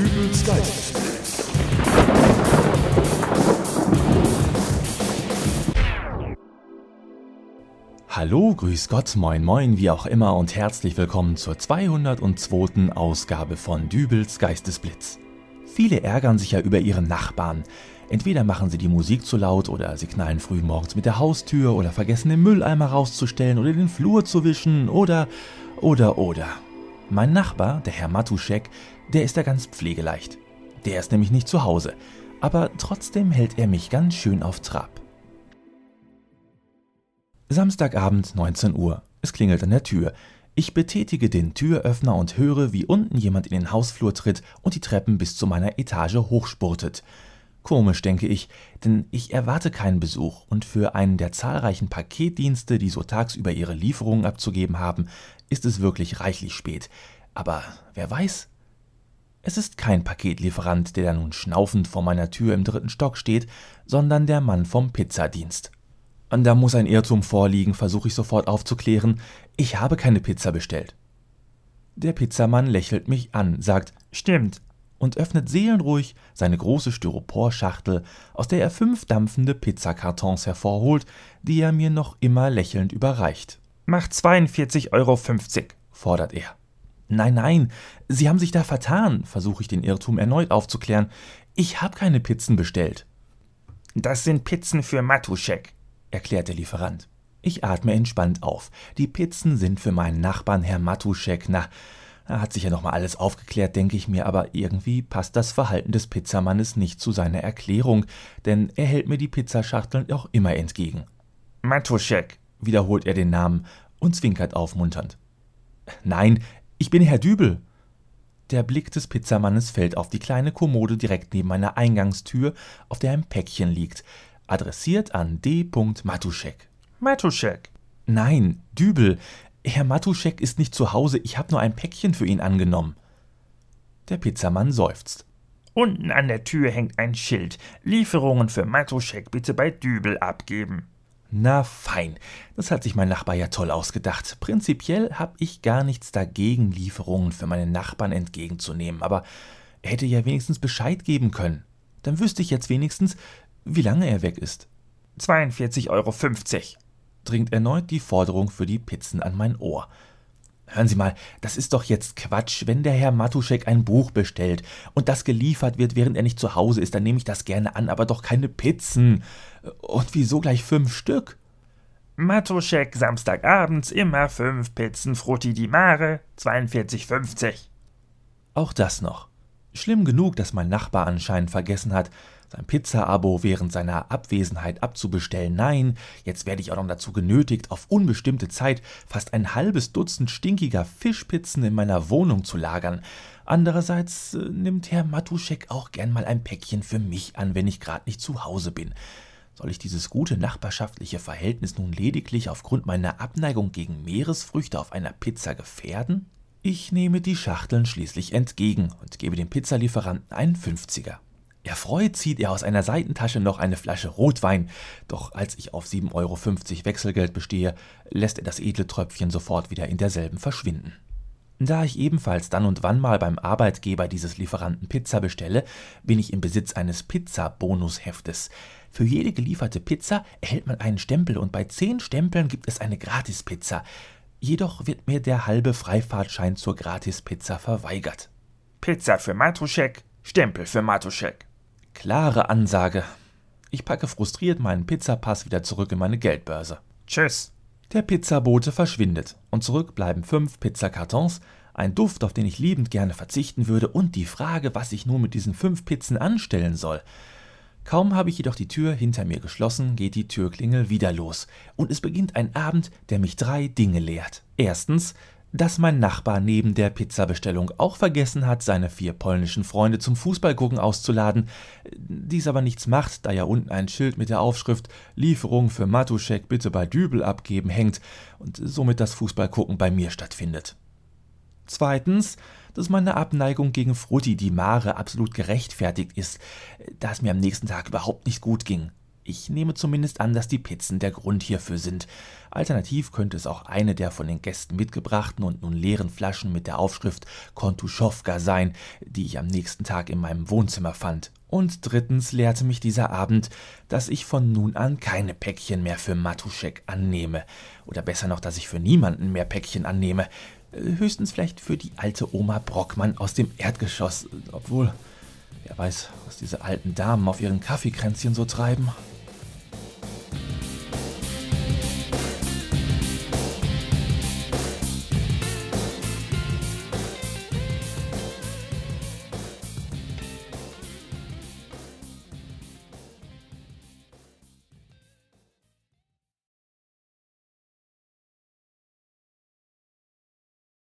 Dübels Geistesblitz. Hallo, grüß Gott, moin moin, wie auch immer und herzlich willkommen zur 202. Ausgabe von Dübels Geistesblitz. Viele ärgern sich ja über ihren Nachbarn. Entweder machen sie die Musik zu laut oder sie knallen früh morgens mit der Haustür oder vergessen den Mülleimer rauszustellen oder den Flur zu wischen oder, oder, oder. Mein Nachbar, der Herr Matuschek, der ist da ganz pflegeleicht. Der ist nämlich nicht zu Hause, aber trotzdem hält er mich ganz schön auf Trab. Samstagabend 19 Uhr. Es klingelt an der Tür. Ich betätige den Türöffner und höre, wie unten jemand in den Hausflur tritt und die Treppen bis zu meiner Etage hochspurtet. Komisch, denke ich, denn ich erwarte keinen Besuch und für einen der zahlreichen Paketdienste, die so tagsüber ihre Lieferungen abzugeben haben, ist es wirklich reichlich spät. Aber wer weiß? Es ist kein Paketlieferant, der da nun schnaufend vor meiner Tür im dritten Stock steht, sondern der Mann vom Pizzadienst. Und da muss ein Irrtum vorliegen, versuche ich sofort aufzuklären. Ich habe keine Pizza bestellt. Der Pizzamann lächelt mich an, sagt Stimmt und öffnet seelenruhig seine große Styroporschachtel, aus der er fünf dampfende Pizzakartons hervorholt, die er mir noch immer lächelnd überreicht. Macht 42,50 Euro, fordert er. Nein, nein, Sie haben sich da vertan, versuche ich den Irrtum erneut aufzuklären. Ich habe keine Pizzen bestellt. Das sind Pizzen für Matuschek, erklärt der Lieferant. Ich atme entspannt auf. Die Pizzen sind für meinen Nachbarn Herr Matuschek. Na, da hat sich ja nochmal alles aufgeklärt, denke ich mir, aber irgendwie passt das Verhalten des Pizzamannes nicht zu seiner Erklärung, denn er hält mir die Pizzaschachteln auch immer entgegen. Matuschek, wiederholt er den Namen und zwinkert aufmunternd. Nein, ich bin Herr Dübel. Der Blick des Pizzamannes fällt auf die kleine Kommode direkt neben meiner Eingangstür, auf der ein Päckchen liegt adressiert an D. Matuschek. Matuschek? Nein, Dübel. Herr Matuschek ist nicht zu Hause, ich habe nur ein Päckchen für ihn angenommen. Der Pizzamann seufzt. Unten an der Tür hängt ein Schild. Lieferungen für Matuschek bitte bei Dübel abgeben. Na fein, das hat sich mein Nachbar ja toll ausgedacht. Prinzipiell habe ich gar nichts dagegen, Lieferungen für meine Nachbarn entgegenzunehmen, aber er hätte ja wenigstens Bescheid geben können. Dann wüsste ich jetzt wenigstens, wie lange er weg ist. 42,50 Euro, dringt erneut die Forderung für die Pizzen an mein Ohr. Hören Sie mal, das ist doch jetzt Quatsch. Wenn der Herr Matuschek ein Buch bestellt und das geliefert wird, während er nicht zu Hause ist, dann nehme ich das gerne an, aber doch keine Pizzen. Und wieso gleich fünf Stück? Matuschek Samstagabends immer fünf Pizzen Frutti di Mare, 42,50. Auch das noch. Schlimm genug, dass mein Nachbar anscheinend vergessen hat, sein Pizza-Abo während seiner Abwesenheit abzubestellen. Nein, jetzt werde ich auch noch dazu genötigt, auf unbestimmte Zeit fast ein halbes Dutzend stinkiger Fischpizzen in meiner Wohnung zu lagern. Andererseits äh, nimmt Herr Matuschek auch gern mal ein Päckchen für mich an, wenn ich gerade nicht zu Hause bin. Soll ich dieses gute nachbarschaftliche Verhältnis nun lediglich aufgrund meiner Abneigung gegen Meeresfrüchte auf einer Pizza gefährden? Ich nehme die Schachteln schließlich entgegen und gebe dem Pizzalieferanten einen Fünfziger. Erfreut zieht er aus einer Seitentasche noch eine Flasche Rotwein, doch als ich auf 7,50 Euro Wechselgeld bestehe, lässt er das edle Tröpfchen sofort wieder in derselben verschwinden. Da ich ebenfalls dann und wann mal beim Arbeitgeber dieses Lieferanten Pizza bestelle, bin ich im Besitz eines Pizza-Bonusheftes. Für jede gelieferte Pizza erhält man einen Stempel und bei zehn Stempeln gibt es eine Gratispizza. Jedoch wird mir der halbe Freifahrtschein zur Gratispizza verweigert. Pizza für Matuschek, Stempel für Matuschek. Klare Ansage. Ich packe frustriert meinen Pizzapass wieder zurück in meine Geldbörse. Tschüss. Der Pizzabote verschwindet und zurück bleiben fünf Pizzakartons, ein Duft, auf den ich liebend gerne verzichten würde und die Frage, was ich nun mit diesen fünf Pizzen anstellen soll. Kaum habe ich jedoch die Tür hinter mir geschlossen, geht die Türklingel wieder los und es beginnt ein Abend, der mich drei Dinge lehrt. Erstens, dass mein Nachbar neben der Pizzabestellung auch vergessen hat, seine vier polnischen Freunde zum Fußballgucken auszuladen, dies aber nichts macht, da ja unten ein Schild mit der Aufschrift Lieferung für Matuschek bitte bei Dübel abgeben hängt und somit das Fußballgucken bei mir stattfindet. Zweitens, dass meine Abneigung gegen Frutti di Mare absolut gerechtfertigt ist, da es mir am nächsten Tag überhaupt nicht gut ging. Ich nehme zumindest an, dass die Pizzen der Grund hierfür sind. Alternativ könnte es auch eine der von den Gästen mitgebrachten und nun leeren Flaschen mit der Aufschrift Kontuschowka sein, die ich am nächsten Tag in meinem Wohnzimmer fand. Und drittens lehrte mich dieser Abend, dass ich von nun an keine Päckchen mehr für Matuschek annehme. Oder besser noch, dass ich für niemanden mehr Päckchen annehme. Höchstens vielleicht für die alte Oma Brockmann aus dem Erdgeschoss. Obwohl, wer weiß, was diese alten Damen auf ihren Kaffeekränzchen so treiben.